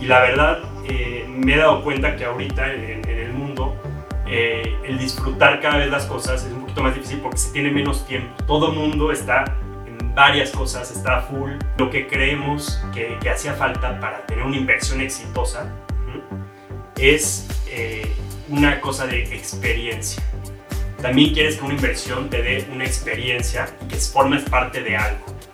Y la verdad, eh, me he dado cuenta que ahorita en, el mundo, eh, el disfrutar cada vez las cosas es un poquito más difícil porque se tiene menos tiempo. Todo mundo está en varias cosas, está full. Lo que creemos que, que hacía falta para tener una inversión exitosa es eh, una cosa de experiencia. También quieres que una inversión te dé una experiencia y que formes parte de algo.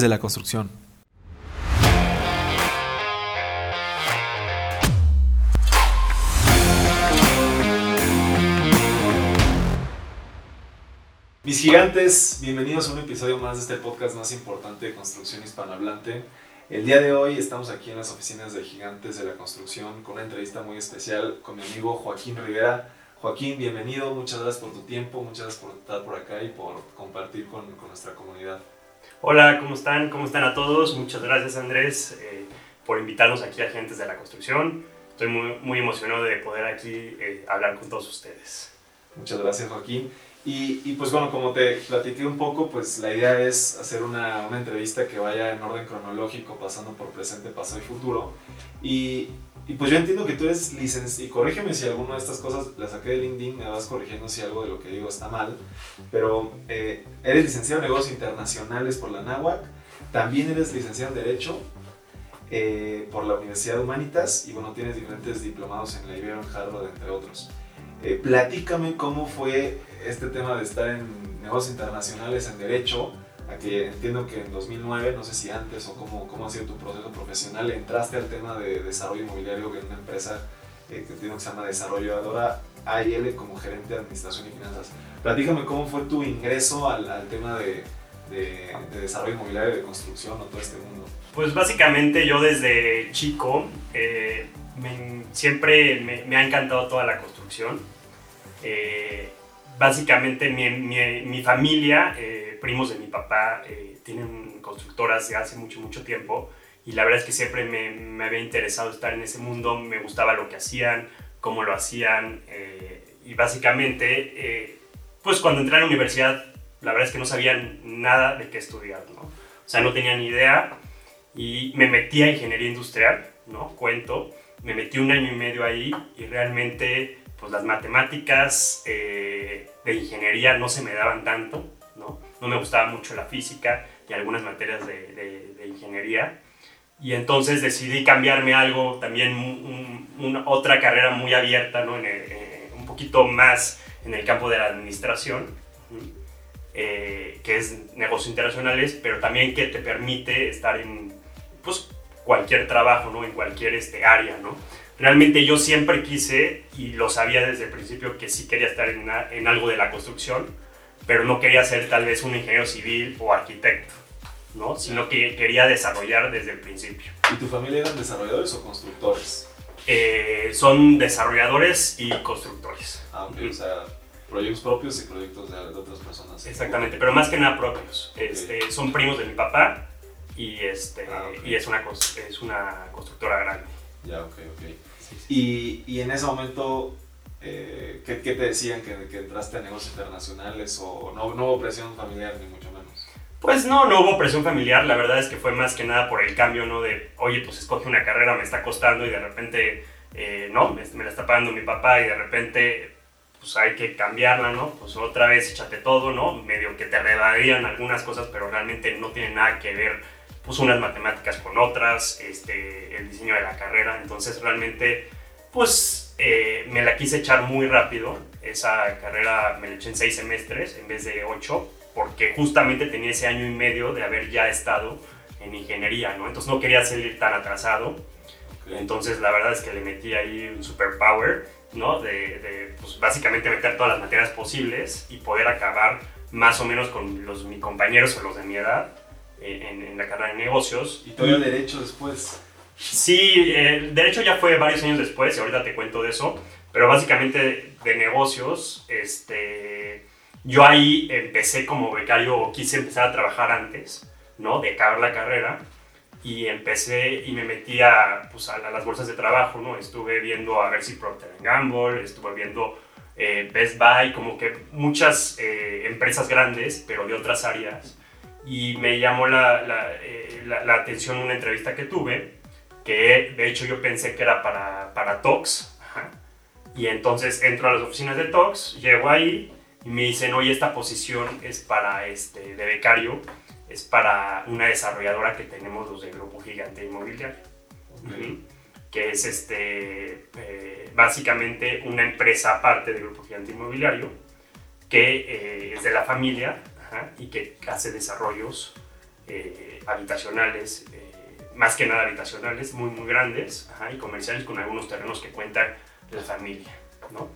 de la construcción. Mis gigantes, bienvenidos a un episodio más de este podcast más importante de construcción hispanohablante. El día de hoy estamos aquí en las oficinas de Gigantes de la Construcción con una entrevista muy especial con mi amigo Joaquín Rivera. Joaquín, bienvenido, muchas gracias por tu tiempo, muchas gracias por estar por acá y por compartir con, con nuestra comunidad. Hola, ¿cómo están? ¿Cómo están a todos? Muchas gracias Andrés eh, por invitarnos aquí a Gigantes de la Construcción. Estoy muy, muy emocionado de poder aquí eh, hablar con todos ustedes. Muchas gracias Joaquín. Y, pues bueno, como te platiqué un poco, pues la idea es hacer una, una, entrevista que vaya en orden cronológico, pasando por presente, pasado y futuro. Y, y pues yo entiendo que tú eres licenciado, y corrígeme si alguna de estas cosas la saqué de LinkedIn, me vas corrigiendo si algo de lo que digo está mal, pero eh, eres licenciado en negocios internacionales por la NAWAC, también eres licenciado en Derecho eh, por la Universidad de Humanitas y bueno, tienes diferentes diplomados en la Ibero, en Harvard, entre otros. Eh, platícame cómo fue este tema de estar en negocios internacionales, en derecho, a que entiendo que en 2009, no sé si antes o cómo, cómo ha sido tu proceso profesional, entraste al tema de desarrollo inmobiliario en una empresa eh, que entiendo que se llama desarrolladora AIL como gerente de administración y finanzas. Platícame cómo fue tu ingreso al, al tema de, de, desarrollo inmobiliario, de construcción o todo este mundo. Pues básicamente yo desde chico eh, siempre me, me, ha encantado toda la construcción. Eh, básicamente mi, mi, familia, eh, primos de mi papá, eh, tienen constructoras de hace mucho, mucho tiempo y la verdad es que siempre me, me, había interesado estar en ese mundo, me gustaba lo que hacían, cómo lo hacían eh, y básicamente, pues cuando entré a la universidad, la verdad es que no sabían nada de qué estudiar, ¿no? O sea, no tenía ni idea y me metí a ingeniería industrial, ¿no? Cuento, me metí un año y medio ahí y realmente pues las matemáticas eh, de ingeniería no se me daban tanto, ¿no? No me gustaba mucho la física y algunas materias de, de, ingeniería. Y entonces decidí cambiarme algo, también una, otra carrera muy abierta, ¿no? En eh, un poquito más en el campo de la administración, eh, que es negocios internacionales, pero también que te permite estar en pues, cualquier trabajo, ¿no? En cualquier este, área, ¿no? Realmente yo siempre quise, y lo sabía desde el principio, que sí quería estar en, en, algo de la construcción, pero no quería ser tal vez un ingeniero civil o arquitecto, ¿no? sino que quería desarrollar desde el principio. ¿Y tu familia eran desarrolladores o constructores? Eh, son desarrolladores y constructores. Ah, ok, o sea, proyectos propios y proyectos de, otras personas. Exactamente, pero más que nada propios. Este, son primos de mi papá y, este, ah, y es, una, es una constructora grande. Ya, ok, ok. Y, y, en ese momento, eh, ¿qué, ¿qué, te decían? ¿Que, ¿Que, entraste a negocios internacionales o no, no hubo presión familiar ni mucho menos? Pues no, no hubo presión familiar, la verdad es que fue más que nada por el cambio, ¿no? De, oye, pues escoge una carrera, me está costando y de repente, eh, no, me, me, la está pagando mi papá y de repente, pues hay que cambiarla, ¿no? Pues otra vez échate todo, ¿no? Medio que te redarían algunas cosas, pero realmente no tiene nada que ver pues unas matemáticas con otras, este, el diseño de la carrera, entonces realmente pues eh, me la quise echar muy rápido, esa carrera me la eché en seis semestres en vez de ocho, porque justamente tenía ese año y medio de haber ya estado en ingeniería, ¿no? Entonces no quería salir tan atrasado, entonces la verdad es que le metí ahí un superpower, ¿no? De, de pues, básicamente meter todas las materias posibles y poder acabar más o menos con los, mis compañeros o los de mi edad en, en, la carrera de negocios. ¿Y el derecho después? Sí, eh, de hecho ya fue varios años después y ahorita te cuento de eso, pero básicamente de negocios, este, yo ahí empecé como becario, quise empezar a trabajar antes, ¿no? De acabar la carrera y empecé y me metí a, pues, a, las bolsas de trabajo, ¿no? Estuve viendo a ver si Procter Gamble, estuve viendo eh, Best Buy, como que muchas eh, empresas grandes, pero de otras áreas. Y me llamó la, la, la, atención una entrevista que tuve que de hecho yo pensé que era para, para Tox. Y entonces entro a las oficinas de Tox, llego ahí y me dicen, oye, esta posición es para este, de becario, es para una desarrolladora que tenemos los del Grupo Gigante Inmobiliario. Que es este, eh, básicamente una empresa aparte del Grupo Gigante Inmobiliario, que eh, es de la familia y que hace desarrollos eh, habitacionales más que nada habitacionales, muy, muy grandes y comerciales con algunos terrenos que cuentan la familia, ¿no?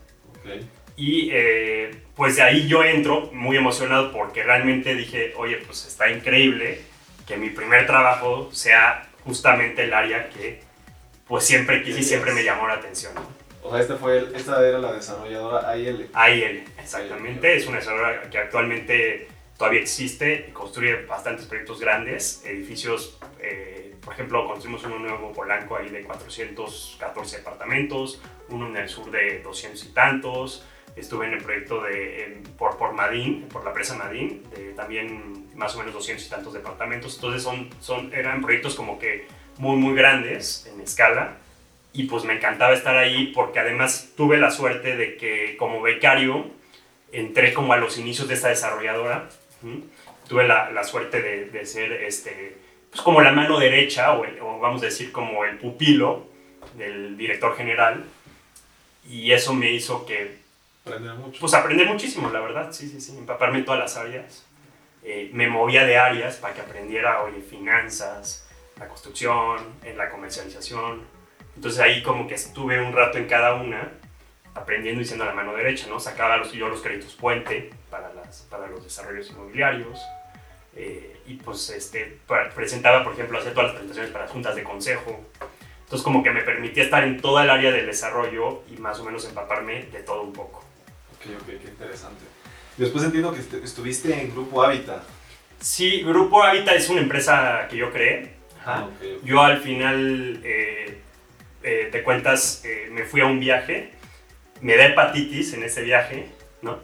Y eh, pues de ahí yo entro muy emocionado porque realmente dije, oye, pues está increíble que mi primer trabajo sea justamente el área que pues siempre quise y siempre me llamó la atención. O sea, esta, fue esta era la desarrolladora AIL. AIL, exactamente. Es una desarrolladora que actualmente todavía existe y construye bastantes proyectos grandes, edificios eh, por ejemplo, construimos uno nuevo Polanco ahí de 414 departamentos, uno en el sur de 200 y tantos. Estuve en el proyecto de, por, por Madín, por la presa Madín, de también más o menos 200 y tantos departamentos. Entonces son, son, eran proyectos como que muy, muy grandes en escala. Y pues me encantaba estar ahí porque además tuve la suerte de que como becario entré como a los inicios de esta desarrolladora. Tuve la, la suerte de, de ser este, pues como la mano derecha, o, vamos a decir como el pupilo del director general, y eso me hizo que... Aprender mucho. Pues aprender muchísimo, la verdad, sí, sí, sí, empaparme en todas las áreas. Eh, me movía de áreas para que aprendiera, oye, finanzas, la construcción, en la comercialización. Entonces ahí como que estuve un rato en cada una, aprendiendo y siendo la mano derecha, ¿no? Sacaba los, yo los créditos puente para, las, para los desarrollos inmobiliarios. Eh, y pues este, presentaba, por ejemplo, hacía todas las presentaciones para juntas de consejo. Entonces como que me permitía estar en toda el área del desarrollo y más o menos empaparme de todo un poco. Ok, ok, qué interesante. Después entiendo que estuviste en Grupo Hábitat. Sí, Grupo Hábitat es una empresa que yo creé. Ah, yo al final, eh, eh, te cuentas, eh, me fui a un viaje, me da hepatitis en ese viaje, ¿no?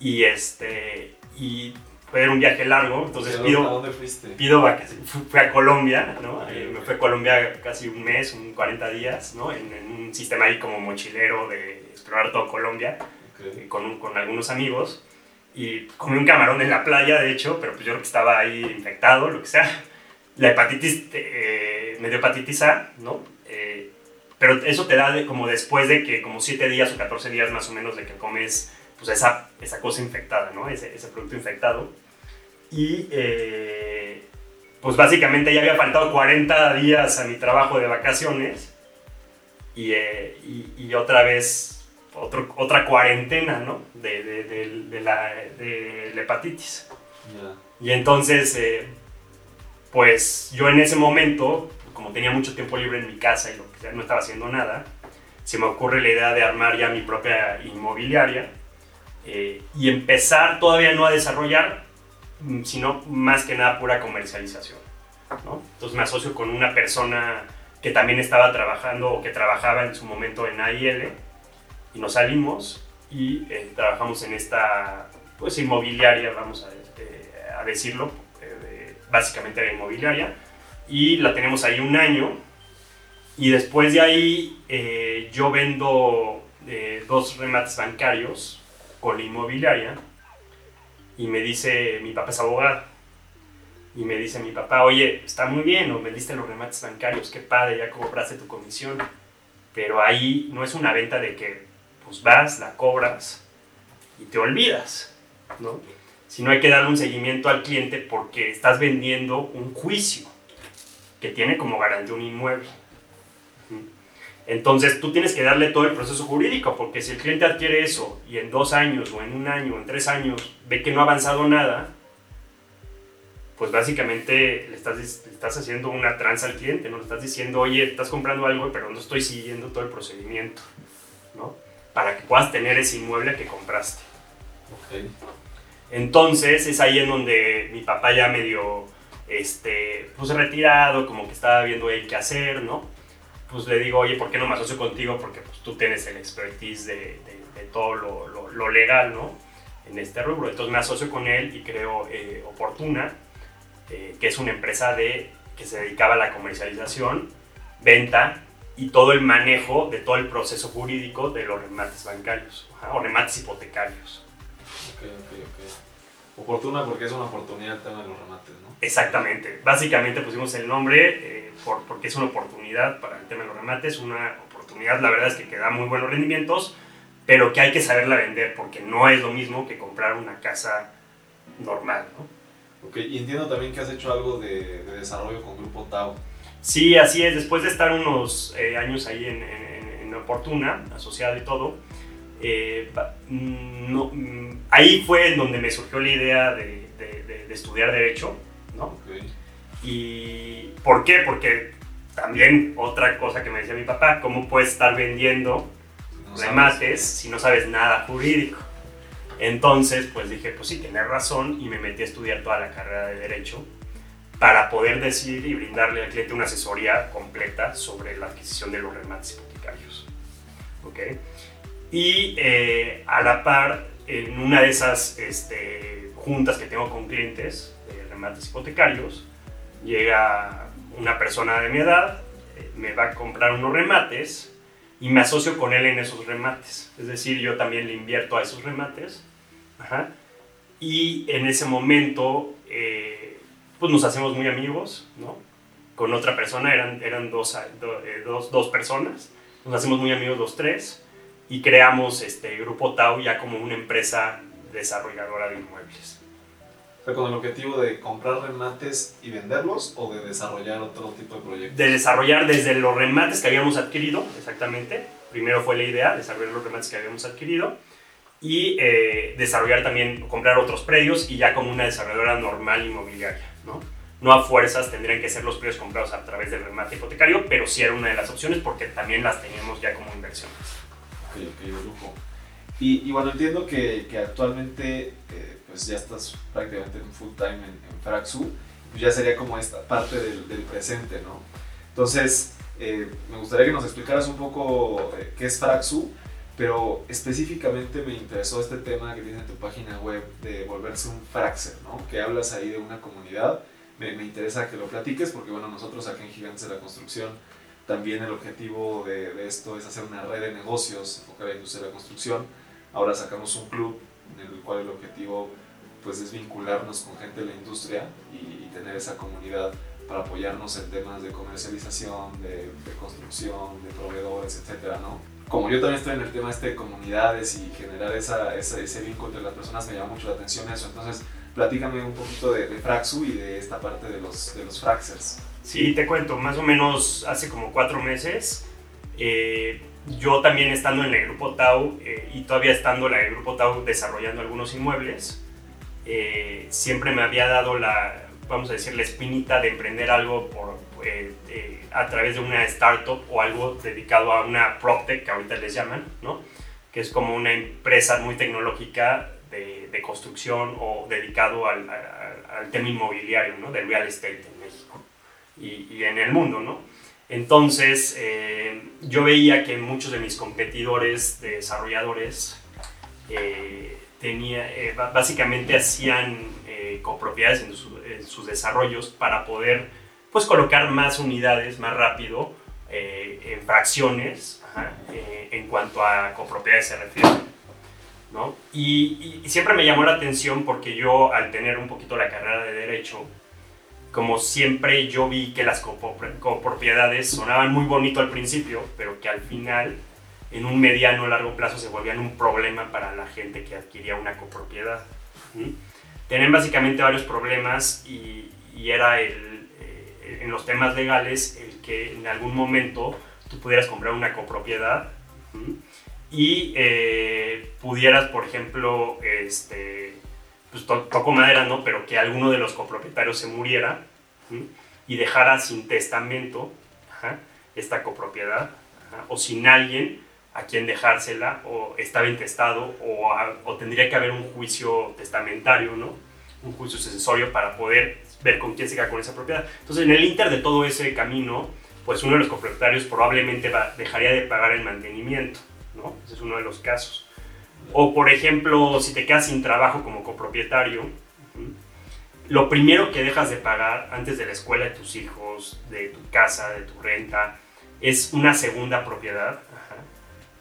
Y, este, y fue un viaje largo, entonces pido... ¿A dónde fuiste? Pido fui a Colombia, ¿no? Eh, me fui a Colombia casi un mes, un 40 días, ¿no? En, un sistema ahí como mochilero de explorar todo Colombia, eh, con, con algunos amigos. Y comí un camarón en la playa, de hecho, pero pues yo creo que estaba ahí infectado, lo que sea. La hepatitis, eh, me dio hepatitis A, ¿no? pero eso te da como después de que como 7 días o 14 días más o menos de que comes pues esa, esa cosa infectada, ¿no? Ese, ese producto infectado. Y eh, pues básicamente ya había faltado 40 días a mi trabajo de vacaciones y, eh, y, otra vez otro, otra cuarentena, ¿no? De, de, de, la, de la, hepatitis. Y entonces, eh, pues yo en ese momento, como tenía mucho tiempo libre en mi casa y lo que no estaba haciendo nada, se me ocurre la idea de armar ya mi propia inmobiliaria eh, y empezar todavía no a desarrollar, mm, sino más que nada pura comercialización. ¿no? Entonces me asocio con una persona que también estaba trabajando o que trabajaba en su momento en AIL y nos salimos y eh, trabajamos en esta pues inmobiliaria, vamos a, eh, a decirlo, básicamente era inmobiliaria y la tenemos ahí un año y después de ahí yo vendo dos remates bancarios con la inmobiliaria y me dice, mi papá es abogado, y me dice mi papá, oye, está muy bien, me vendiste los remates bancarios, qué padre, ya cobraste tu comisión, pero ahí no es una venta de que pues vas, la cobras y te olvidas, ¿no? Sino hay que darle un seguimiento al cliente porque estás vendiendo un juicio que tiene como garantía un inmueble. Entonces tú tienes que darle todo el proceso jurídico, porque si el cliente adquiere eso y en dos años o en un año o en tres años ve que no ha avanzado nada, pues básicamente le estás, estás haciendo una tranza al cliente, ¿no? Le estás diciendo, oye, estás comprando algo, pero no estoy siguiendo todo el procedimiento, ¿no? Para que puedas tener ese inmueble que compraste. Ok. Entonces es ahí en donde mi papá ya medio, este, pues retirado, como que estaba viendo él qué hacer, ¿no? Pues le digo, oye, ¿por qué no me asocio contigo? Porque pues tú tienes el expertise de, de, de todo lo, lo, lo, legal, ¿no? En este rubro. Entonces me asocio con él y creo eh, Oportuna, eh, que es una empresa de, que se dedicaba a la comercialización, venta y todo el manejo de todo el proceso jurídico de los remates bancarios o remates hipotecarios. Ok, ok, ok. Oportuna porque es una oportunidad el tema de los remates, ¿no? Exactamente. Básicamente pusimos el nombre eh, por, porque es una oportunidad para el tema de los remates, una oportunidad, la verdad es que, que da muy buenos rendimientos, pero que hay que saberla vender porque no es lo mismo que comprar una casa normal, ¿no? Ok, y entiendo también que has hecho algo de, de desarrollo con Grupo Tau. Sí, así es. Después de estar unos eh, años ahí en, en, en, Oportuna, asociado y todo, eh, no, ahí fue donde me surgió la idea de, de, de estudiar Derecho, ¿no? Okay. ¿Y por qué? Porque también otra cosa que me decía mi papá, ¿cómo puedes estar vendiendo no remates si no sabes nada jurídico? Entonces, pues dije, pues sí, tienes razón y me metí a estudiar toda la carrera de Derecho para poder decir y brindarle al cliente una asesoría completa sobre la adquisición de los remates hipotecarios. ¿Ok? Y eh, a la par, en una de esas este, juntas que tengo con clientes de remates hipotecarios, llega una persona de mi edad, eh, me va a comprar unos remates y me asocio con él en esos remates. Es decir, yo también le invierto a esos remates. Y en ese momento, eh, pues nos hacemos muy amigos, ¿no? Con otra persona, eran, eran dos, do, eh, dos, dos, personas. Nos hacemos muy amigos los tres y creamos este Grupo Tau ya como una empresa desarrolladora de inmuebles. O sea, con el objetivo de comprar remates y venderlos o de desarrollar otro tipo de proyectos? De desarrollar desde los remates que habíamos adquirido, exactamente. Primero fue la idea, desarrollar los remates que habíamos adquirido y eh, desarrollar también, comprar otros predios y ya como una desarrolladora normal inmobiliaria, ¿no? No a fuerzas tendrían que ser los predios comprados a través del remate hipotecario, pero sí era una de las opciones porque también las teníamos ya como inversiones. Ok, ok, de lujo. Y, y bueno, entiendo que, que actualmente eh, pues ya estás prácticamente en full time en, en Fraxu, pues ya sería como esta parte del, del presente, ¿no? Entonces, eh, me gustaría que nos explicaras un poco eh, qué es Fraxu, pero específicamente me interesó este tema que tienes en tu página web de volverse un Fraxer, ¿no? Que hablas ahí de una comunidad. Me, me, interesa que lo platiques porque, bueno, nosotros aquí en Gigantes de la Construcción también el objetivo de, de esto es hacer una red de negocios enfocada en la industria de la construcción. Ahora sacamos un club en el cual el objetivo pues es vincularnos con gente de la industria y, y tener esa comunidad para apoyarnos en temas de comercialización, de, de construcción, de proveedores, etcétera, ¿no? como yo también estoy en el tema este de comunidades y generar esa, esa, ese vínculo entre las personas, me llama mucho la atención eso. Entonces, platícame un poquito de, de Fraxu y de esta parte de los, de los Fraxers. Sí, te cuento, más o menos hace como cuatro meses, eh, yo también estando en el Grupo Tau eh, y todavía estando en el Grupo Tau desarrollando algunos inmuebles, eh, siempre me había dado la, vamos a decir, la espinita de emprender algo por, eh, a través de una startup o algo dedicado a una PropTech, que ahorita les llaman, ¿no? que es como una empresa muy tecnológica de, de construcción o dedicado al, al, al, tema inmobiliario, ¿no? del real estate en México y, y en el mundo. ¿no? Entonces, eh, yo veía que muchos de mis competidores de desarrolladores tenía, básicamente hacían copropiedades en, su, en sus desarrollos para poder pues colocar más unidades más rápido eh, en fracciones eh, en cuanto a copropiedades se refiere. y, siempre me llamó la atención porque yo al tener un poquito la carrera de derecho, como siempre yo vi que las copropiedades sonaban muy bonito al principio, pero que al final en un mediano o largo plazo se volvían un problema para la gente que adquiría una copropiedad. ¿sí? Tienen básicamente varios problemas y, y era el en los temas legales el que en algún momento tú pudieras comprar una copropiedad y eh, pudieras, por ejemplo, este, pues toco madera, ¿no? Pero que alguno de los copropietarios se muriera y dejara sin testamento esta copropiedad o sin alguien a quien dejársela o estaba intestado o, o tendría que haber un juicio testamentario, ¿no? Un juicio sucesorio para poder ver con quién se queda con esa propiedad. Entonces, en el inter de todo ese camino, pues uno de los copropietarios probablemente dejaría de pagar el mantenimiento, ¿no? Ese es uno de los casos. O, por ejemplo, si te quedas sin trabajo como copropietario, lo primero que dejas de pagar antes de la escuela de tus hijos, de tu casa, de tu renta, es una segunda propiedad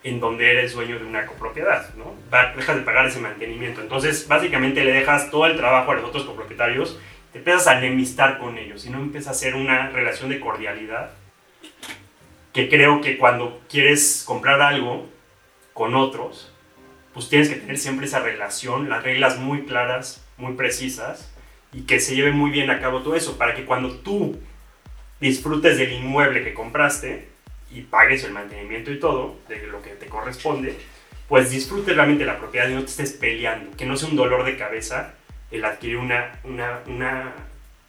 en donde eres dueño de una copropiedad, ¿no? dejas de pagar ese mantenimiento. Entonces, básicamente le dejas todo el trabajo a los otros copropietarios, te empiezas a enemistar con ellos y no empieza a ser una relación de cordialidad que creo que cuando quieres comprar algo con otros, pues tienes que tener siempre esa relación, las reglas muy claras, muy precisas, y que se lleve muy bien a cabo todo eso, para que cuando tú disfrutes del inmueble que compraste y pagues el mantenimiento y todo, de lo que te corresponde, pues disfrutes realmente la propiedad y no te estés peleando, que no sea un dolor de cabeza el adquirir una, una, una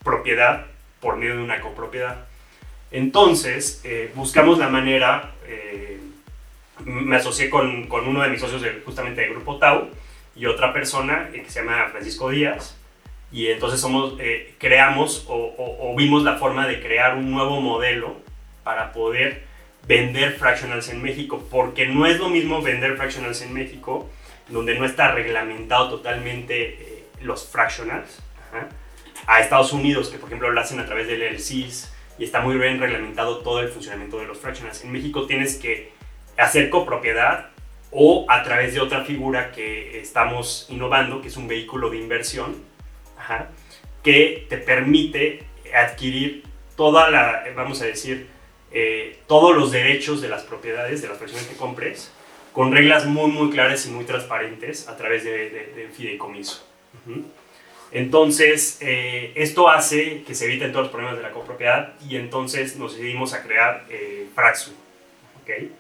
propiedad por medio de una copropiedad. Entonces, eh, buscamos la manera eh, me asocié con, con, uno de mis socios justamente del grupo Tau y otra persona eh, que se llama Francisco Díaz. Y entonces somos, eh, creamos o, vimos la forma de crear un nuevo modelo para poder vender fractionals en México, porque no es lo mismo vender fractionals en México, donde no está reglamentado totalmente eh, los fractionals, a Estados Unidos, que por ejemplo lo hacen a través del LCs y está muy bien reglamentado todo el funcionamiento de los fractionals. En México tienes que hacer copropiedad o a través de otra figura que estamos innovando, que es un vehículo de inversión, que te permite adquirir toda la, vamos a decir, eh, todos los derechos de las propiedades, de las personas que compres, con reglas muy, muy claras y muy transparentes a través de, de, fideicomiso. Entonces, eh, esto hace que se eviten todos los problemas de la copropiedad y entonces nos decidimos a crear eh, Fraxu. ¿okay?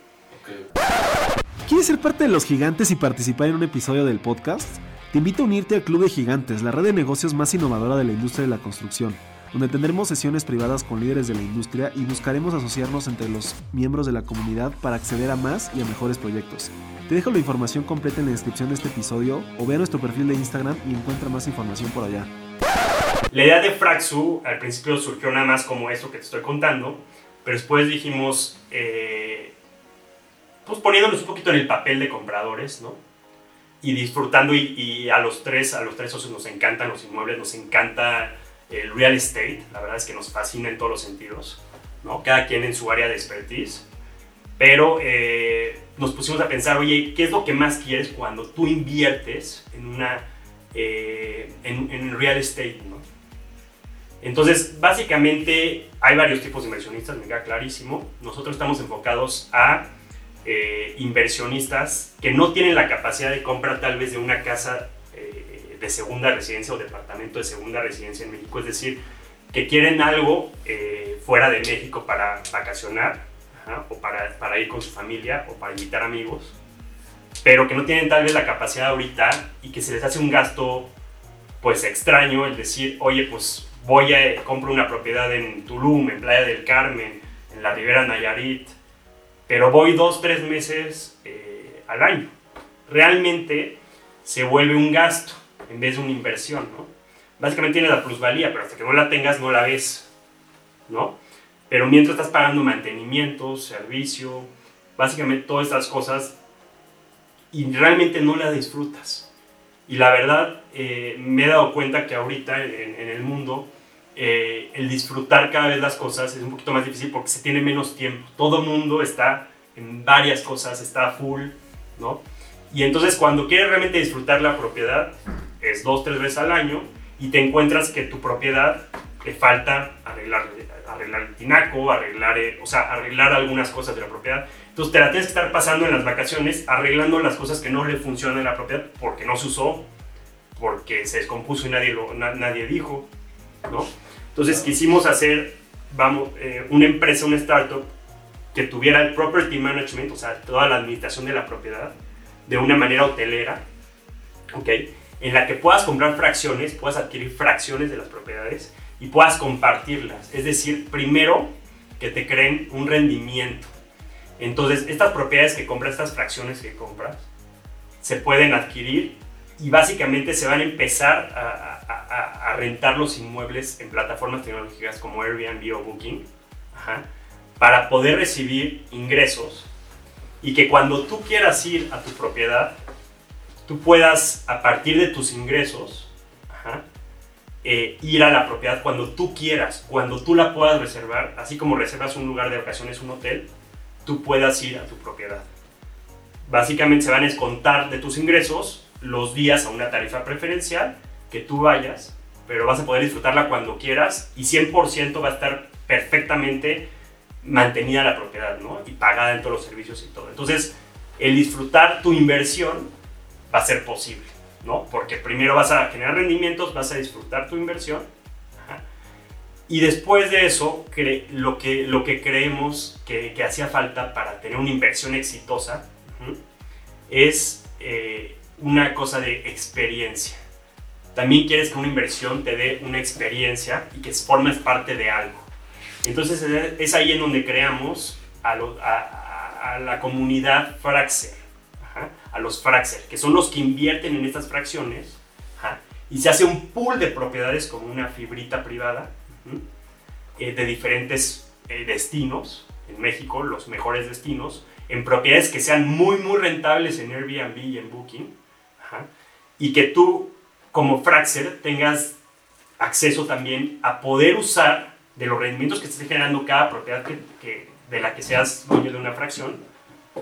¿Quieres ser parte de los gigantes y participar en un episodio del podcast? Te invito a unirte al Club de Gigantes, la red de negocios más innovadora de la industria de la construcción, donde tendremos sesiones privadas con líderes de la industria y buscaremos asociarnos entre los miembros de la comunidad para acceder a más y a mejores proyectos. Te dejo la información completa en la descripción de este episodio o ve a nuestro perfil de Instagram y encuentra más información por allá. La idea de Fraxu al principio surgió nada más como esto que te estoy contando, pero después dijimos, eh, pues poniéndonos un poquito en el papel de compradores, ¿no? Y disfrutando y, a los tres, a los tres socios nos encantan los inmuebles, nos encanta el real estate, la verdad es que nos fascina en todos los sentidos, ¿no? Cada quien en su área de expertise, pero eh, nos pusimos a pensar, oye, ¿qué es lo que más quieres cuando tú inviertes en una, eh, en, en real estate, ¿no? Entonces, básicamente hay varios tipos de inversionistas, me queda clarísimo. Nosotros estamos enfocados a eh, inversionistas que no tienen la capacidad de compra tal vez de una casa eh, de segunda residencia o departamento de segunda residencia en México, es decir, que quieren algo eh, fuera de México para vacacionar o para, ir con su familia o para invitar amigos, pero que no tienen tal vez la capacidad ahorita y que se les hace un gasto pues extraño el decir, oye, pues voy a compro una propiedad en Tulum, en Playa del Carmen, en la Ribera Nayarit, pero voy dos, tres meses eh, al año. Realmente se vuelve un gasto en vez de una inversión, ¿no? Básicamente tiene la plusvalía, pero hasta que no la tengas no la ves, ¿no? Pero mientras estás pagando mantenimiento, servicio, básicamente todas estas cosas y realmente no la disfrutas. Y la verdad, eh, me he dado cuenta que ahorita en, en el mundo eh, el disfrutar cada vez las cosas es un poquito más difícil porque se tiene menos tiempo. Todo mundo está en varias cosas, está full, ¿no? Y entonces cuando quieres realmente disfrutar la propiedad, es dos, tres veces al año y te encuentras que tu propiedad le falta arreglar, arreglar el tinaco, arreglar, eh, o sea, arreglar algunas cosas de la propiedad. Entonces te la tienes que estar pasando en las vacaciones arreglando las cosas que no le funcionan en la propiedad porque no se usó, porque se descompuso y nadie, nadie dijo, ¿no? Entonces quisimos hacer, vamos, eh, una empresa, una startup que tuviera el property management, o sea, toda la administración de la propiedad, de una manera hotelera, ¿ok? en la que puedas comprar fracciones, puedas adquirir fracciones de las propiedades y puedas compartirlas. Es decir, primero que te creen un rendimiento. Entonces, estas propiedades que compras, estas fracciones que compras, se pueden adquirir y básicamente se van a empezar a, rentar los inmuebles en plataformas tecnológicas como Airbnb o Booking para poder recibir ingresos y que cuando tú quieras ir a tu propiedad, tú puedas, a partir de tus ingresos, eh, ir a la propiedad cuando tú quieras, cuando tú la puedas reservar, así como reservas un lugar de vacaciones, un hotel, tú puedas ir a tu propiedad. Básicamente se van a descontar de tus ingresos los días a una tarifa preferencial que tú vayas, pero vas a poder disfrutarla cuando quieras y 100% va a estar perfectamente mantenida la propiedad, ¿no? Y pagada en todos los servicios y todo. Entonces, el disfrutar tu inversión va a ser posible, ¿no? Porque primero vas a generar rendimientos, vas a disfrutar tu inversión. Y después de eso, lo, que, lo que creemos que, hacía falta para tener una inversión exitosa es eh, una cosa de experiencia. También quieres que una inversión te dé una experiencia y que formes parte de algo. Entonces es ahí en donde creamos a, la comunidad Fraxer, a los Fraxer, que son los que invierten en estas fracciones, y se hace un pool de propiedades como una fibrita privada eh, de diferentes eh, destinos, en México los mejores destinos, en propiedades que sean muy muy rentables en Airbnb y en Booking, y que tú como Fraxer tengas acceso también a poder usar de los rendimientos que esté generando cada propiedad que, de la que seas dueño de una fracción,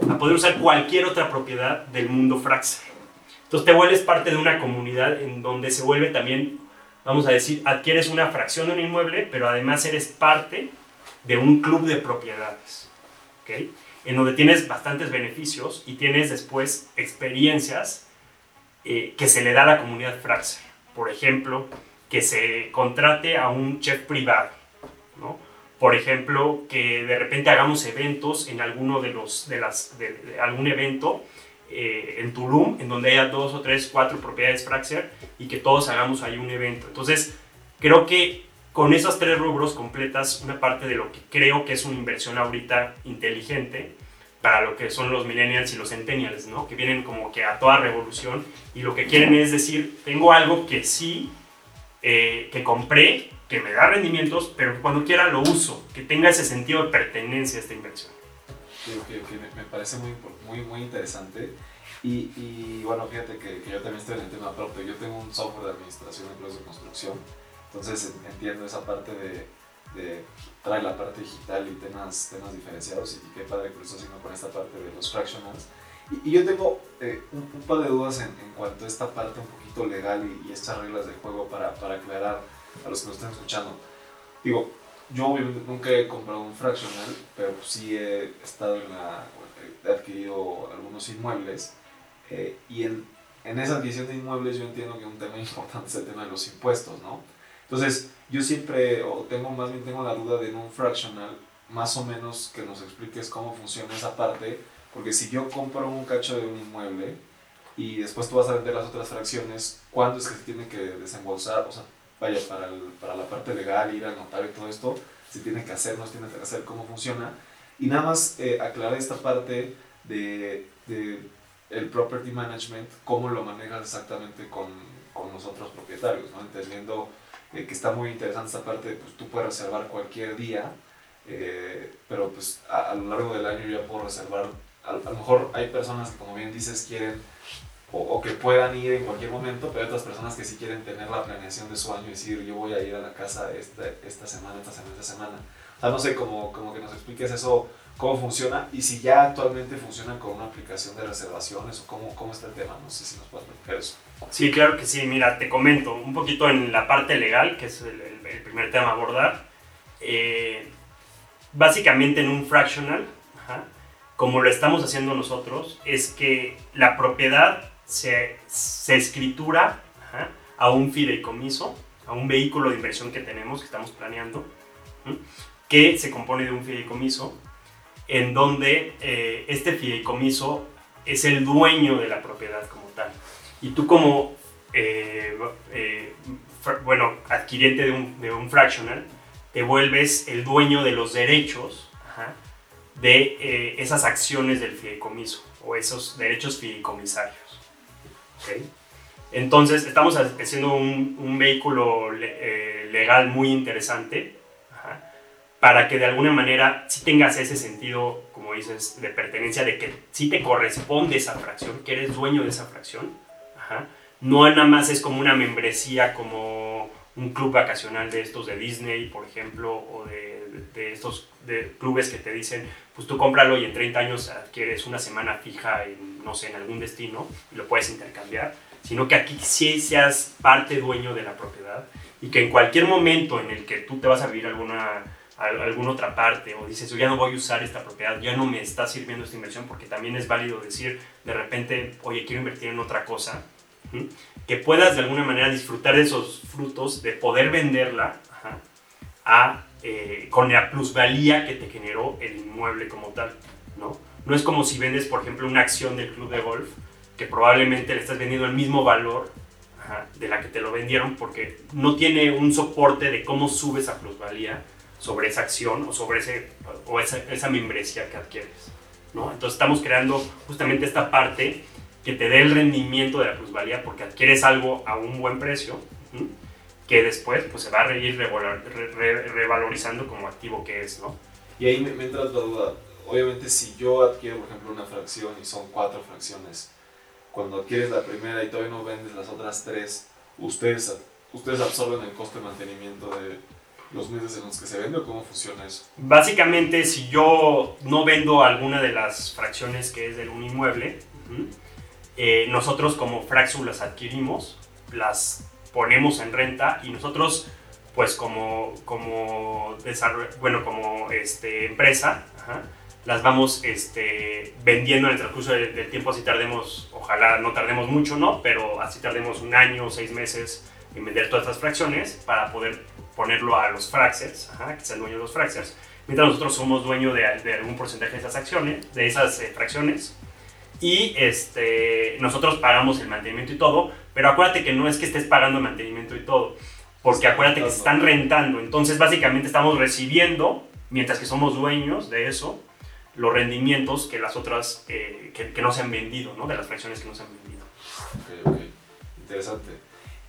a poder usar cualquier otra propiedad del mundo Fraxer. Entonces te vuelves parte de una comunidad en donde se vuelve también, vamos a decir, adquieres una fracción de un inmueble, pero además eres parte de un club de propiedades, ¿okay? en donde tienes bastantes beneficios y tienes después experiencias eh, que se le da a la comunidad Fraxer. Por ejemplo, que se contrate a un chef privado por ejemplo, que de repente hagamos eventos en alguno de los, de las, de, algún evento eh, en Tulum, en donde haya dos o tres, cuatro propiedades Fraxer y que todos hagamos ahí un evento. Entonces, creo que con esos tres rubros completas una parte de lo que creo que es una inversión ahorita inteligente para lo que son los millennials y los centennials, ¿no? Que vienen como que a toda revolución y lo que quieren es decir, tengo algo que sí, eh, que compré que me da rendimientos, pero cuando quiera lo uso, que tenga ese sentido de pertenencia a esta inversión. Sí, me, parece muy, muy, muy interesante. Y, y bueno, fíjate que, que, yo también estoy en el tema propio. Yo tengo un software de administración de de construcción, entonces entiendo esa parte de, de trae la parte digital y temas, temas diferenciados y qué padre que lo estás haciendo con esta parte de los fractionals. Y, yo tengo eh, un, par de dudas en, en, cuanto a esta parte un poquito legal y, y estas reglas de juego para, para aclarar a los que nos están escuchando. Digo, yo obviamente nunca he comprado un fraccional, pero sí he estado en la, he adquirido algunos inmuebles eh, y en, en esa adquisición de inmuebles yo entiendo que un tema importante es el tema de los impuestos, ¿no? Entonces, yo siempre, o tengo más bien tengo la duda de en un fractional, más o menos que nos expliques cómo funciona esa parte, porque si yo compro un cacho de un inmueble y después tú vas a vender las otras fracciones, ¿cuándo es que se tiene que desembolsar? O sea, vaya, para, el, para la parte legal, ir al notario y todo esto, si tiene que hacer, no se tiene que hacer, cómo funciona. Y nada más eh, aclarar esta parte de, de, el property management, cómo lo manejas exactamente con, con los otros propietarios, ¿no? entendiendo eh, que está muy interesante esta parte, pues tú puedes reservar cualquier día, eh, pero pues a, a, lo largo del año ya puedo reservar, a, a lo mejor hay personas que como bien dices quieren o, que puedan ir en cualquier momento, pero hay otras personas que sí quieren tener la planeación de su año y decir, yo voy a ir a la casa esta, esta semana, esta semana, esta semana. O sea, no sé, como, como que nos expliques eso, cómo funciona y si ya actualmente funcionan con una aplicación de reservaciones o cómo, cómo está el tema. No sé si nos puedes explicar eso. Sí, claro que sí. Mira, te comento un poquito en la parte legal, que es el, primer tema a abordar. Eh, básicamente en un fractional, como lo estamos haciendo nosotros, es que la propiedad se, se escritura a un fideicomiso, a un vehículo de inversión que tenemos, que estamos planeando, que se compone de un fideicomiso, en donde eh, este fideicomiso es el dueño de la propiedad. Y tú como eh, eh, bueno, adquiriente de un, de un fractional, te vuelves el dueño de los derechos ajá, de eh, esas acciones del fideicomiso o esos derechos fideicomisarios. ¿ok? Entonces, estamos ha- haciendo un, un vehículo le- eh, legal muy interesante ajá, para que de alguna manera sí tengas ese sentido, como dices, de pertenencia, de que sí te corresponde esa fracción, que eres dueño de esa fracción. No nada más es como una membresía, como un club vacacional de estos de Disney, por ejemplo, o de, estos clubes que te dicen, pues tú cómpralo y en 30 años adquieres una semana fija en, no sé, en algún destino y lo puedes intercambiar, sino que aquí sí seas parte dueño de la propiedad y que en cualquier momento en el que tú te vas a vivir alguna, a alguna otra parte o dices, yo ya no voy a usar esta propiedad, ya no me está sirviendo esta inversión, porque también es válido decir de repente, oye, quiero invertir en otra cosa, que puedas de alguna manera disfrutar de esos frutos, de poder venderla eh, con la plusvalía que te generó el inmueble como tal, ¿no? No es como si vendes, por ejemplo, una acción del club de golf, que probablemente le estás vendiendo el mismo valor de la que te lo vendieron, porque no tiene un soporte de cómo sube esa plusvalía sobre esa acción o sobre ese, o esa, esa membresía que adquieres, ¿no? Entonces estamos creando justamente esta parte que te dé el rendimiento de la plusvalía porque adquieres algo a un buen precio ¿sí? que después pues, se va a ir revalorizando como activo que es, ¿no? Y ahí me, me entra otra duda. Obviamente, si yo adquiero, por ejemplo, una fracción y son cuatro fracciones, cuando adquieres la primera y todavía no vendes las otras tres, ¿ustedes, ustedes absorben el coste de mantenimiento de los meses en los que se vende o cómo funciona eso? Básicamente, si yo no vendo alguna de las fracciones que es de un inmueble, ujú, eh, nosotros como Fraxu las adquirimos, las ponemos en renta y nosotros, pues como, como, bueno, como este, empresa, ajá, las vamos este, vendiendo en el transcurso del, del tiempo, así tardemos, ojalá no tardemos mucho, ¿no? Pero así tardemos un año o seis meses en vender todas estas fracciones para poder ponerlo a los fraxers, ajá, que sean dueños de los fraxers, mientras nosotros somos dueños de, de algún porcentaje de esas acciones, de esas eh, fracciones, y este, nosotros pagamos el mantenimiento y todo, pero acuérdate que no es que estés pagando el mantenimiento y todo, porque acuérdate que se están rentando, entonces básicamente estamos recibiendo, mientras que somos dueños de eso, los rendimientos que las otras, eh, que, que no se han vendido, ¿no? De las fracciones que no se han vendido. Ok, ok. Interesante.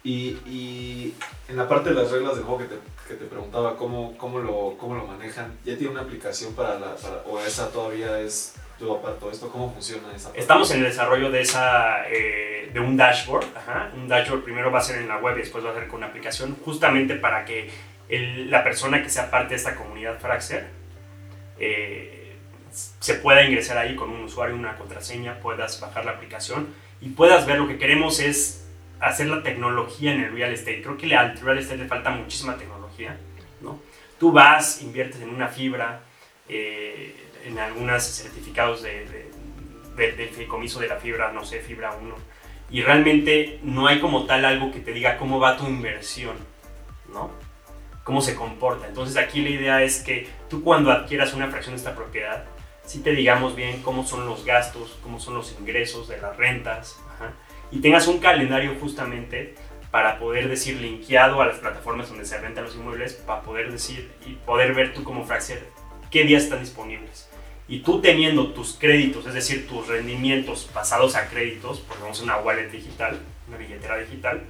Y, y en la parte de las reglas del juego que te, que te preguntaba, ¿cómo, cómo, lo, ¿cómo lo manejan? ¿Ya tiene una aplicación para la... Para, o esa todavía es... Yo aparto esto, ¿cómo funciona esa parte? Estamos en el desarrollo de, esa, eh, de un dashboard. ajá. Un dashboard primero va a ser en la web y después va a ser con una aplicación, justamente para que el- la persona que sea parte de esta comunidad Fraxer eh, se pueda ingresar ahí con un usuario, una contraseña, puedas bajar la aplicación y puedas ver lo que queremos es hacer la tecnología en el real estate. Creo que al real estate le falta muchísima tecnología. ¿no? Tú vas, inviertes en una fibra, eh, en algunos certificados de, de- de- del fideicomiso de la fibra, no sé, fibra 1, y realmente no hay como tal algo que te diga cómo va tu inversión, ¿no? Cómo se comporta. Entonces aquí la idea es que tú cuando adquieras una fracción de esta propiedad, sí te digamos bien cómo son los gastos, cómo son los ingresos de las rentas, ajá, y tengas un calendario justamente para poder decir linkeado a las plataformas donde se rentan los inmuebles, para poder decir y poder ver tú como Fraxer qué días están disponibles. Y tú teniendo tus créditos, es decir, tus rendimientos pasados a créditos, porque vamos a una wallet digital, una billetera digital,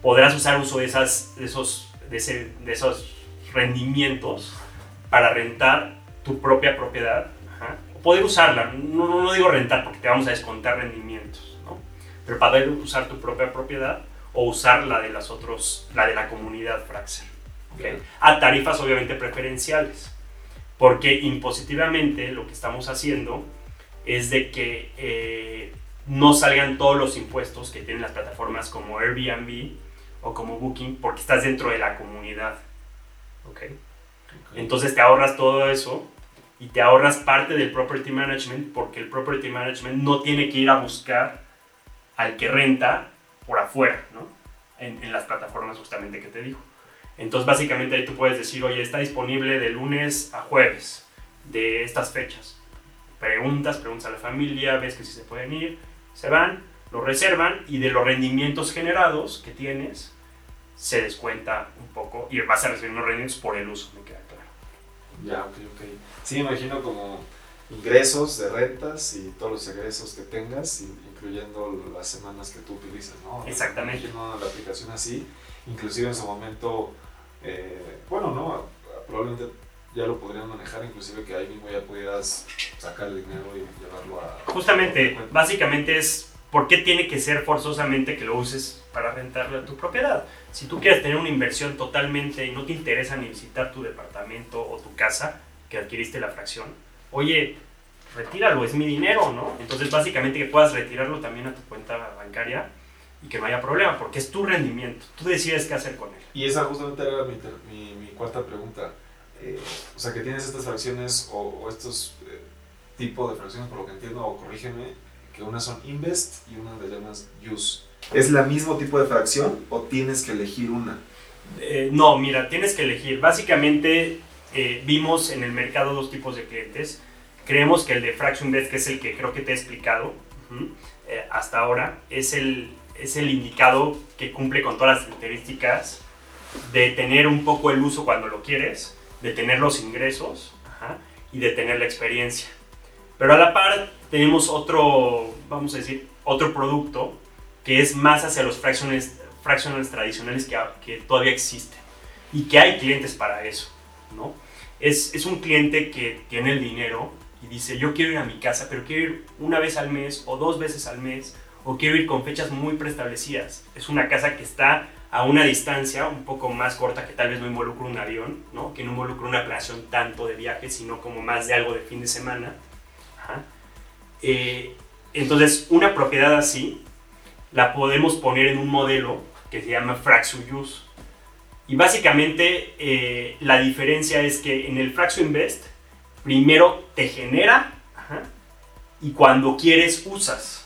podrás usar uso de, esas, de, esos, de, ese- de esos rendimientos para rentar tu propia propiedad. ajá, O poder usarla, no, no, no digo rentar porque te vamos a descontar rendimientos, ¿no? pero para poder usar tu propia propiedad o usar la de las otros, la de la comunidad Fraxer. ¿ok? A tarifas obviamente preferenciales. Porque impositivamente lo que estamos haciendo es de que eh, no salgan todos los impuestos que tienen las plataformas como Airbnb o como Booking porque estás dentro de la comunidad. ¿ok? Ok. Entonces te ahorras todo eso y te ahorras parte del property management porque el property management no tiene que ir a buscar al que renta por afuera, ¿no? En, en las plataformas justamente que te digo. Entonces básicamente ahí tú puedes decir, oye, está disponible de lunes a jueves de estas fechas. Preguntas, preguntas a la familia, ves que si se pueden ir, se van, lo reservan y de los rendimientos generados que tienes se descuenta un poco y vas a recibir unos rendimientos por el uso, me queda claro. Ya, ok, ok. Sí, me imagino como ingresos de rentas y todos los egresos que tengas, incluyendo las semanas que tú utilizas, ¿no? Exactamente. Me imagino la aplicación así, inclusive en su momento, eh, bueno, ¿no? Probablemente ya lo podrían manejar, inclusive que ahí mismo ya pudieras sacar el dinero y llevarlo a... Justamente, básicamente es, ¿por qué tiene que ser forzosamente que lo uses para rentarle a tu propiedad? Si tú quieres tener una inversión totalmente y no te interesa ni visitar tu departamento o tu casa que adquiriste la fracción, oye, retíralo, es mi dinero, ¿no? Entonces, básicamente que puedas retirarlo también a tu cuenta bancaria y que no haya problema, porque es tu rendimiento, tú decides qué hacer con él. Y esa justamente era mi, mi, cuarta pregunta. Eh, o sea, que tienes estas fracciones o, estos eh, tipos de fracciones, por lo que entiendo, o corrígeme, que unas son invest y una de llamas use. ¿Es la mismo tipo de fracción o tienes que elegir una? Eh, no, mira, tienes que elegir. Básicamente vimos en el mercado dos tipos de clientes Creemos que el de Fraction Invest, que es el que creo que te he explicado eh, hasta ahora, es el, es el indicado que cumple con todas las características de tener un poco el uso cuando lo quieres, de tener los ingresos y de tener la experiencia. Pero a la par tenemos otro, vamos a decir, otro producto que es más hacia los fractionals, fractionals tradicionales que, que todavía existen y que hay clientes para eso, ¿no? Es, es un cliente que tiene el dinero y dice, yo quiero ir a mi casa, pero quiero ir una vez al mes o dos veces al mes, o quiero ir con fechas muy preestablecidas. Es una casa que está a una distancia un poco más corta, que tal vez no involucra un avión, ¿no? que no involucra una planeación tanto de viaje, sino como más de algo de fin de semana. Eh, entonces, una propiedad así la podemos poner en un modelo que se llama Fraction Use. Y básicamente eh, la diferencia es que en el Fraction Invest primero te genera y cuando quieres usas.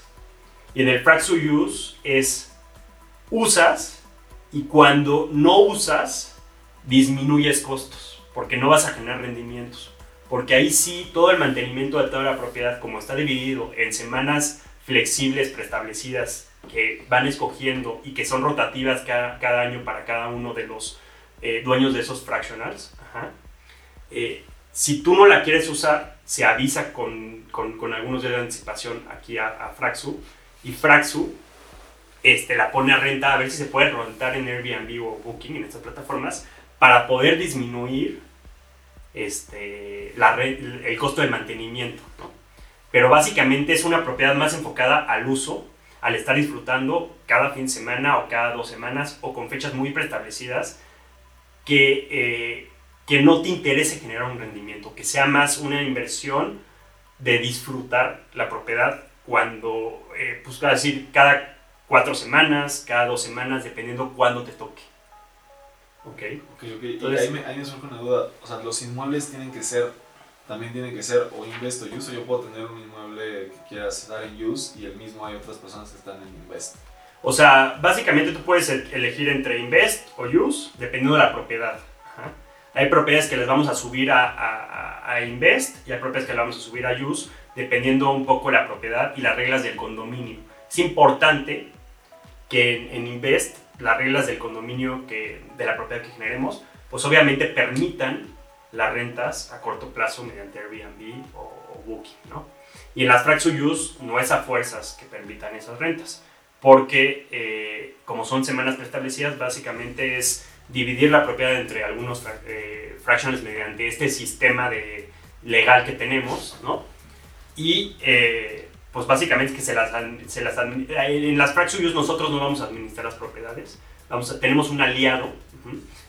Y en el Fracture Use es usas y cuando no usas disminuyes costos porque no vas a generar rendimientos. Porque ahí sí todo el mantenimiento de toda la propiedad como está dividido en semanas flexibles preestablecidas que van escogiendo y que son rotativas cada, año para cada uno de los eh, dueños de esos fractionals, eh, si tú no la quieres usar, se avisa con, con, algunos días de anticipación aquí a, a, Fraxu y Fraxu este, la pone a renta a ver si se puede rentar en Airbnb o Booking en estas plataformas para poder disminuir este, el costo de mantenimiento. Pero básicamente es una propiedad más enfocada al uso, al estar disfrutando cada fin de semana o cada dos semanas o con fechas muy preestablecidas que eh, que no te interese generar un rendimiento, que sea más una inversión de disfrutar la propiedad cuando, eh, pues, a decir, cada cuatro semanas, cada dos semanas, dependiendo cuándo te toque. Ok. okay, y ahí me, ahí me surge una duda. O sea, los inmuebles tienen que ser, también tienen que ser o invest o use, o yo puedo tener un inmueble que quieras dar en use y el mismo hay otras personas que están en invest. O sea, básicamente tú puedes elegir entre invest o use dependiendo de la propiedad. Hay propiedades que les vamos a subir a, Invest y hay propiedades que les vamos a subir a Use, dependiendo un poco la propiedad y las reglas del condominio. Es importante que en, Invest las reglas del condominio que, de la propiedad que generemos, pues obviamente permitan las rentas a corto plazo mediante Airbnb o, Booking, ¿no? Y en las Fracture Use no es a fuerzas que permitan esas rentas, porque eh, como son semanas preestablecidas, básicamente es dividir la propiedad entre algunos eh, mediante este sistema de legal que tenemos, ¿no? Y eh, pues básicamente que se las, se las en las fractions nosotros no vamos a administrar las propiedades, vamos tenemos un aliado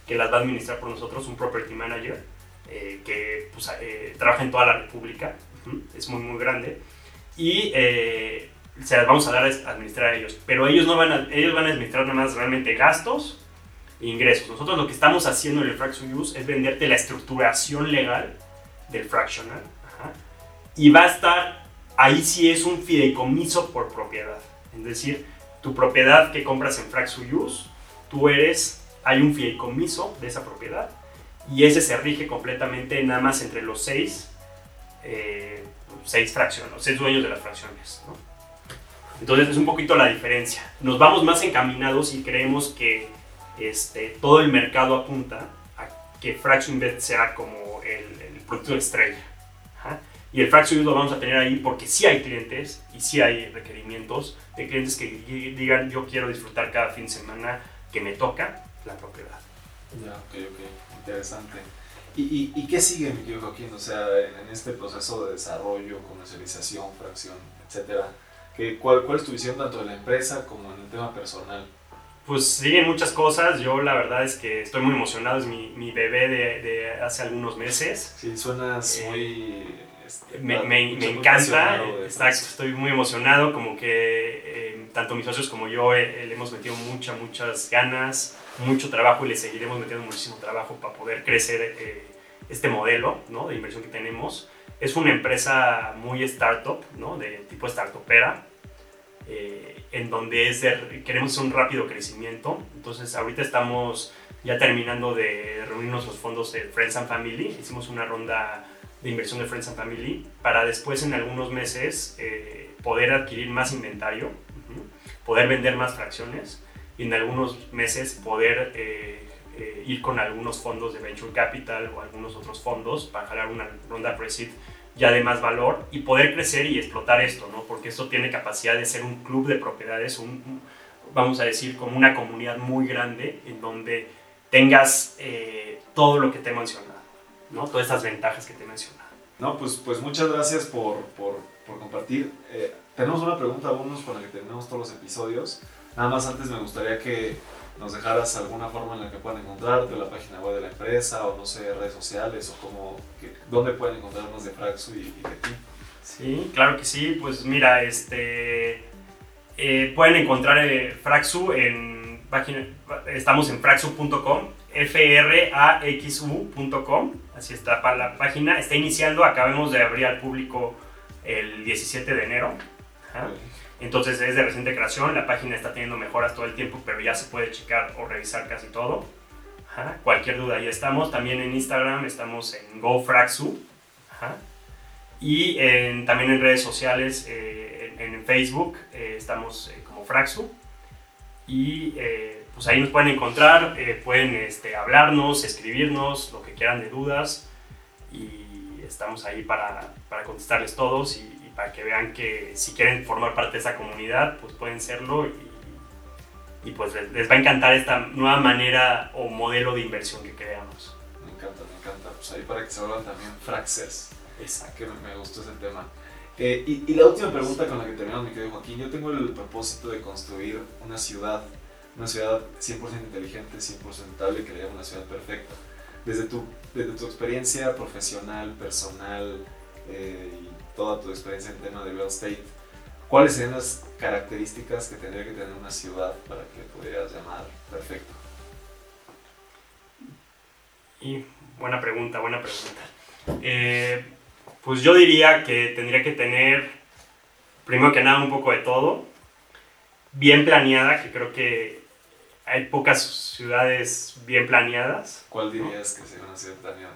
que las va a administrar por nosotros, un property manager eh, que pues, trabaja en toda la república, es muy muy grande y se las vamos a dar a administrar a ellos, pero ellos no van a, ellos van a administrar nada más realmente gastos ingresos. Nosotros lo que estamos haciendo en el Fraction Use es venderte la estructuración legal del fractional. Y va a estar, ahí sí es un fideicomiso por propiedad. Es decir, tu propiedad que compras en Use, tú eres, hay un fideicomiso de esa propiedad y ese se rige completamente nada más entre los seis, eh, seis fracciones, seis dueños de las fracciones. Entonces es un poquito la diferencia. Nos vamos más encaminados y creemos que este, todo el mercado apunta a que Fraction Bet sea como el, el producto estrella. Y el Fraction lo vamos a tener ahí porque sí hay clientes y sí hay requerimientos de clientes que digan yo quiero disfrutar cada fin de semana que me toca la propiedad. Ya, ok, ok, interesante. ¿Y, y, y qué sigue, mi querido Joaquín? O sea, en este proceso de desarrollo, comercialización, fracción, etcétera, ¿qué, cuál, ¿cuál es tu visión tanto de la empresa como en el tema personal? Pues siguen muchas cosas. Yo la verdad es que estoy muy emocionado. Es mi, mi bebé de, de, hace algunos meses. Sí, suenas Eh, muy... este, Me, me- me encanta. Fraction. estoy muy emocionado. Como que eh, tanto mis socios como yo eh, le hemos metido muchas, muchas ganas, mucho trabajo y le seguiremos metiendo muchísimo trabajo para poder crecer eh, este modelo ¿no? de inversión que tenemos. Es una empresa muy startup, ¿no? de tipo startupera. eh, en donde es de- queremos un rápido crecimiento. Entonces, ahorita estamos ya terminando de reunirnos los fondos de Friends and Family. Hicimos una ronda de inversión de Friends and Family para después, en algunos meses, eh, poder adquirir más inventario, poder vender más fracciones y en algunos meses poder eh, eh, ir con algunos fondos de Venture Capital o algunos otros fondos para jalar una ronda pre-seed ya de más valor y poder crecer y explotar esto, ¿no? Porque esto tiene capacidad de ser un club de propiedades, vamos a decir, como una comunidad muy grande en donde tengas todo lo que te he mencionado, ¿no? Todas estas ventajas que te he mencionado. No, pues, pues muchas gracias por, por, por compartir. Eh, tenemos una pregunta bonus con la que terminamos todos los episodios. Nada más antes me gustaría que nos dejaras alguna forma en la que puedan encontrarte, la página web de la empresa, o no sé, redes sociales, o cómo, que, dónde pueden encontrarnos de Fraxu y, y de ti. Sí, claro que sí. Pues mira, este eh, pueden encontrar eh, Fraxu en página, estamos en fraxu.com, fraxu.com, así está para la página. Está iniciando, acabamos de abrir al público el 17 de enero. Entonces es de reciente creación, la página está teniendo mejoras todo el tiempo, pero ya se puede checar o revisar casi todo. Cualquier duda, ya estamos. También en Instagram estamos en GoFraxu. Y también en redes sociales, eh, en, Facebook, eh, estamos eh, como Fraxu. Y pues ahí nos pueden encontrar, eh, pueden este, hablarnos, escribirnos, lo que quieran de dudas. Y estamos ahí para, para contestarles todos y, y para que vean que si quieren formar parte de esa comunidad, pues pueden serlo. Y, y pues les, les va a encantar esta nueva manera o modelo de inversión que creamos. Me encanta, me encanta. Pues ahí para que se vuelvan también Fraxers. Exacto. que me, gustó ese tema. Eh, y, y la última pregunta con la que terminamos, mi querido Joaquín, yo tengo el propósito de construir una ciudad, una ciudad 100% inteligente, 100% estable, que le llamo la ciudad perfecta. Desde tu, desde tu experiencia profesional, personal eh, y toda tu experiencia en tema de real estate, ¿cuáles serían las características que tendría que tener una ciudad para que pudieras llamar perfecto? Y buena pregunta, buena pregunta. Eh, pues yo diría que tendría que tener, primero que nada, un poco de todo, bien planeada, que creo que hay pocas ciudades bien planeadas. ¿Cuál dirías que sería una ciudad planeada?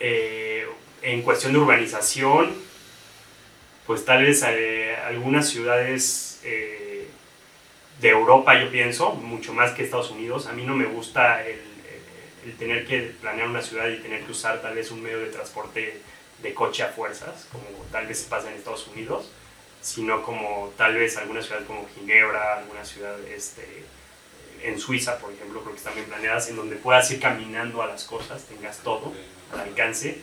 Eh, en cuestión de urbanización, pues tal vez eh, algunas ciudades eh, de Europa, yo pienso, mucho más que Estados Unidos. A mí no me gusta el, el tener que planear una ciudad y tener que usar tal vez un medio de transporte de coche a fuerzas, como tal vez pasa en Estados Unidos, sino como tal vez alguna ciudad como Ginebra, alguna ciudad este, en Suiza, por ejemplo, creo que están bien planeadas, en donde puedas ir caminando a las cosas, tengas todo al alcance,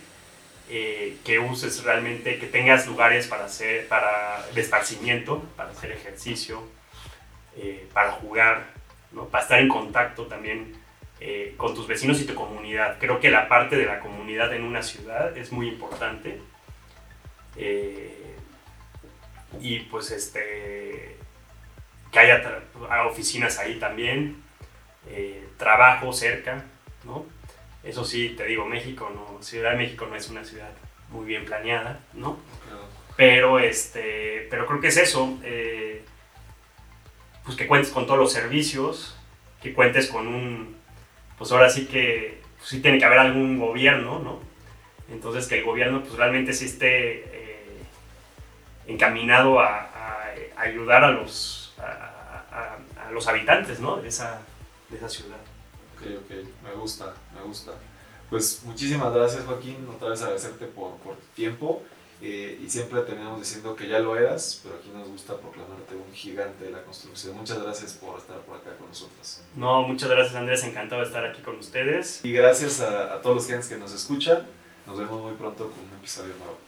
eh, que uses realmente, que tengas lugares para hacer, para de esparcimiento, para hacer ejercicio, eh, para jugar, ¿no? para estar en contacto también eh, con tus vecinos y tu comunidad. Creo que la parte de la comunidad en una ciudad es muy importante. Y pues este que haya oficinas ahí también, eh, trabajo cerca, ¿no? Eso sí, te digo, México, no, Ciudad de México no es una ciudad muy bien planeada, ¿no? Claro. Pero, este, pero creo que es eso, eh, pues que cuentes con todos los servicios, que cuentes con un, pues ahora sí que pues sí tiene que haber algún gobierno, ¿no? Entonces que el gobierno pues realmente sí esté eh, encaminado a, a- ayudar a los, a, a- a los habitantes ¿no? de, esa, de esa ciudad. Ok, ok, me gusta, me gusta. Pues muchísimas gracias Joaquín, otra vez agradecerte por, por tu tiempo eh, y siempre teníamos diciendo que ya lo eras, pero aquí nos gusta proclamarte un gigante de la construcción. Muchas gracias por estar por acá con nosotros. No, muchas gracias Andrés, encantado de estar aquí con ustedes. Y gracias a, a todos los que nos escuchan, nos vemos muy pronto con un episodio nuevo.